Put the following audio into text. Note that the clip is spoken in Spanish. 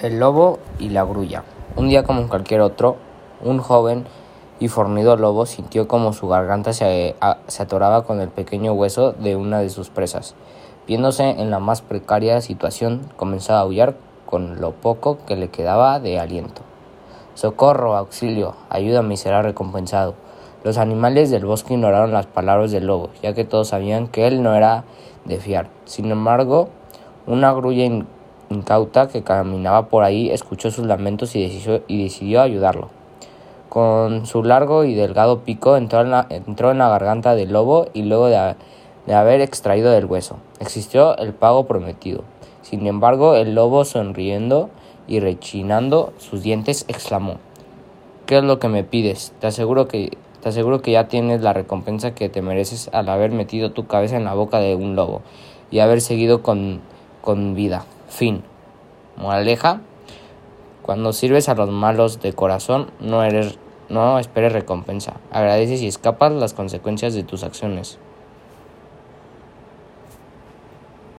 El lobo y la grulla. Un día como cualquier otro, un joven y fornido lobo sintió como su garganta se, se, atoraba con el pequeño hueso de una de sus presas. Viéndose en la más precaria situación, comenzó a aullar con lo poco que le quedaba de aliento. Socorro, auxilio, ayúdame será recompensado. Los animales del bosque ignoraron las palabras del lobo, ya que todos sabían que él no era de fiar. Sin embargo, una grulla incauta que caminaba por ahí escuchó sus lamentos y decidió, ayudarlo. Con su largo y delgado pico entró en la, garganta del lobo y luego de, haber extraído del hueso, existió el pago prometido. Sin embargo, el lobo, sonriendo y rechinando sus dientes, exclamó ¿Qué es lo que me pides? Te aseguro que ya tienes la recompensa que te mereces al haber metido tu cabeza en la boca de un lobo y haber seguido con vida. Fin. Moraleja. Cuando sirves a los malos de corazón, no, eres, no esperes recompensa. Agradeces y escapas las consecuencias de tus acciones.